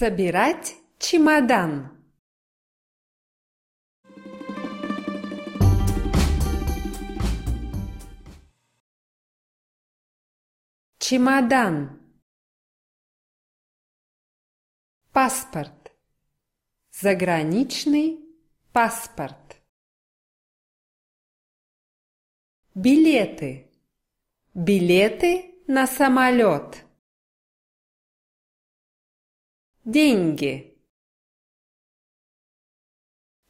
Собирать чемодан. Чемодан. Паспорт. Заграничный паспорт. Билеты. Билеты на самолет. Деньги.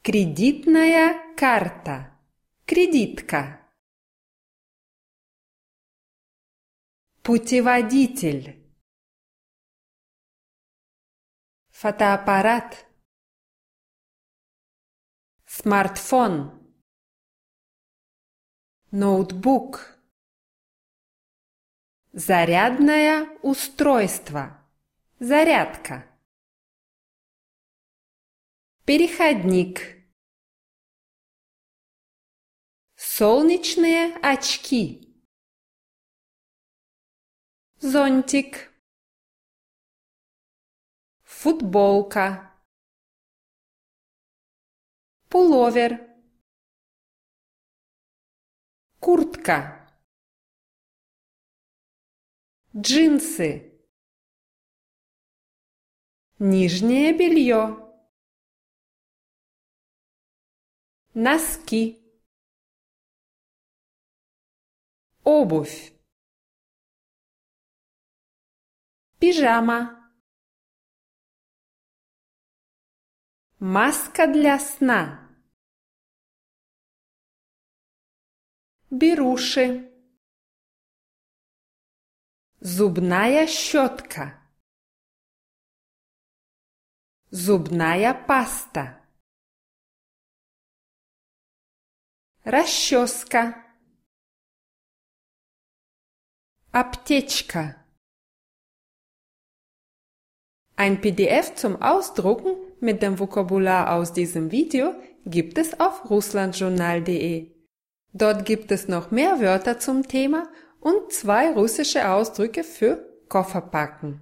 Кредитная карта. Кредитка. Путеводитель. Фотоаппарат. Смартфон. Ноутбук. Зарядное устройство. Зарядка. Переходник. Солнечные очки. Зонтик. Футболка. Пуловер. Куртка. Джинсы. Нижнее белье. Носки. Обувь. Пижама. Маска для сна. Беруши. Зубная щетка. Зубная паста. Расческа. Аптечка. Ein PDF zum Ausdrucken mit dem Vokabular aus diesem Video gibt es auf russlandjournal.de. Dort gibt es noch mehr Wörter zum Thema und zwei russische Ausdrücke für Kofferpacken.